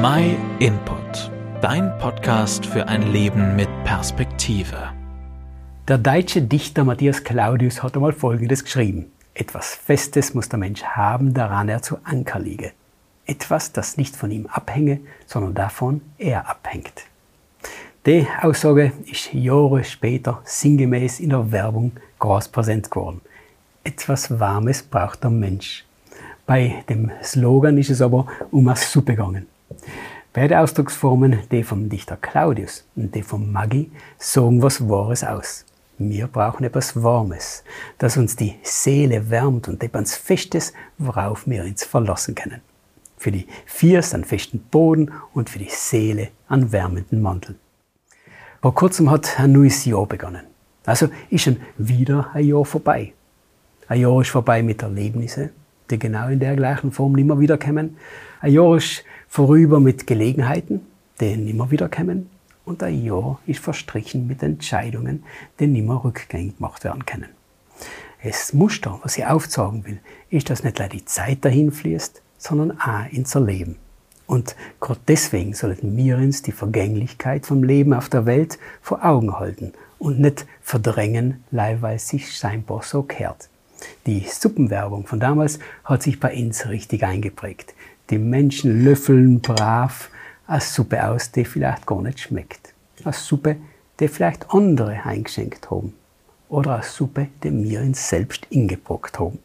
My Input, dein Podcast für ein Leben mit Perspektive. Der deutsche Dichter Matthias Claudius hat einmal Folgendes geschrieben. Etwas Festes muss der Mensch haben, daran er zu Anker liege. Etwas, das nicht von ihm abhänge, sondern davon er abhängt. Die Aussage ist Jahre später sinngemäß in der Werbung groß präsent geworden. Etwas Warmes braucht der Mensch. Bei dem Slogan ist es aber um eine Suppe gegangen. Beide Ausdrucksformen, die vom Dichter Claudius und die vom Maggi, sagen was Wahres aus. Wir brauchen etwas Warmes, das uns die Seele wärmt und etwas Festes, worauf wir uns verlassen können. Für die Fiers einen festen Boden und für die Seele einen wärmenden Mantel. Vor kurzem hat ein neues Jahr begonnen. Also ist schon wieder ein Jahr vorbei. Ein Jahr ist vorbei mit Erlebnissen, die genau in der gleichen Form nimmer wiederkommen. Ein Jahr ist vorüber mit Gelegenheiten, die nimmer wiederkommen. Und ein Jahr ist verstrichen mit Entscheidungen, die nimmer rückgängig gemacht werden können. Das Muster, was ich aufzeigen will, ist, dass nicht nur die Zeit dahin fließt, sondern auch ins Leben. Und gerade deswegen sollten wir uns die Vergänglichkeit vom Leben auf der Welt vor Augen halten und nicht verdrängen, weil es sich scheinbar so kehrt. Die Suppenwerbung von damals hat sich bei uns richtig eingeprägt. Die Menschen löffeln brav eine Suppe aus, die vielleicht gar nicht schmeckt. Eine Suppe, die vielleicht andere eingeschenkt haben. Oder eine Suppe, die wir uns selbst ingebrockt haben.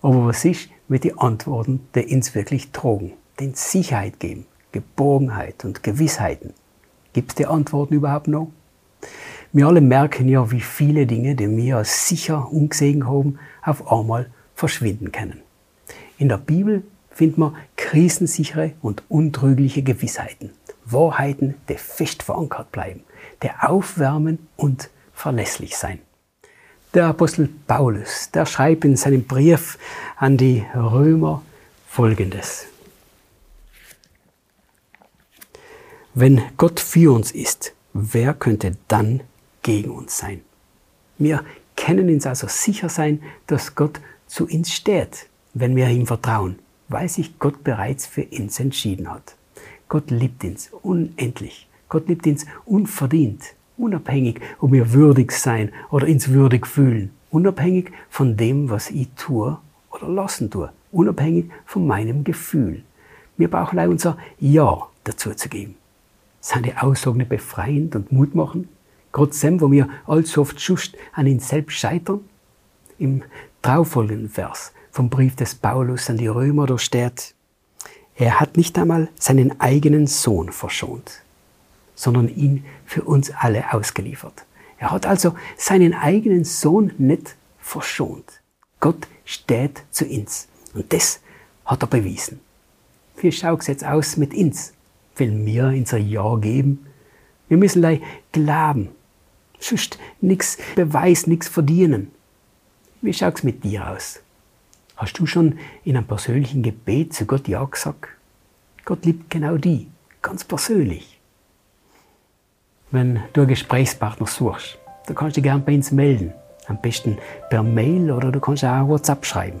Aber was ist mit den Antworten, die uns wirklich tragen, die uns Sicherheit geben, Geborgenheit und Gewissheiten? Gibt es die Antworten überhaupt noch? Wir alle merken ja, wie viele Dinge, die wir sicher umgesehen haben, auf einmal verschwinden können. In der Bibel findet man krisensichere und untrügliche Gewissheiten, Wahrheiten, die fest verankert bleiben, die aufwärmen und verlässlich sein. Der Apostel Paulus, der schreibt in seinem Brief an die Römer Folgendes. Wenn Gott für uns ist, wer könnte dann gegen uns sein. Wir können uns also sicher sein, dass Gott zu uns steht, wenn wir ihm vertrauen, weil sich Gott bereits für uns entschieden hat. Gott liebt uns unendlich. Gott liebt uns unverdient, unabhängig, ob wir würdig sein oder uns würdig fühlen, unabhängig von dem, was ich tue oder lassen tue, unabhängig von meinem Gefühl. Wir brauchen auch unser Ja dazu zu geben. Sind die Aussagen befreiend und mutmachend? Trotzdem, wo wir allzu oft schust an ihn selbst scheitern. Im darauffolgenden Vers vom Brief des Paulus an die Römer, da steht, er hat nicht einmal seinen eigenen Sohn verschont, sondern ihn für uns alle ausgeliefert. Er hat also seinen eigenen Sohn nicht verschont. Gott steht zu uns. Und das hat er bewiesen. Wie schaut es jetzt aus mit uns? Will wir unser Ja geben? Wir müssen glauben, sonst nichts Beweis, nichts verdienen. Wie schaut's mit dir aus? Hast du schon in einem persönlichen Gebet zu Gott Ja gesagt? Gott liebt genau die, ganz persönlich. Wenn du einen Gesprächspartner suchst, dann kannst du dich gerne bei uns melden. Am besten per Mail oder du kannst auch WhatsApp schreiben.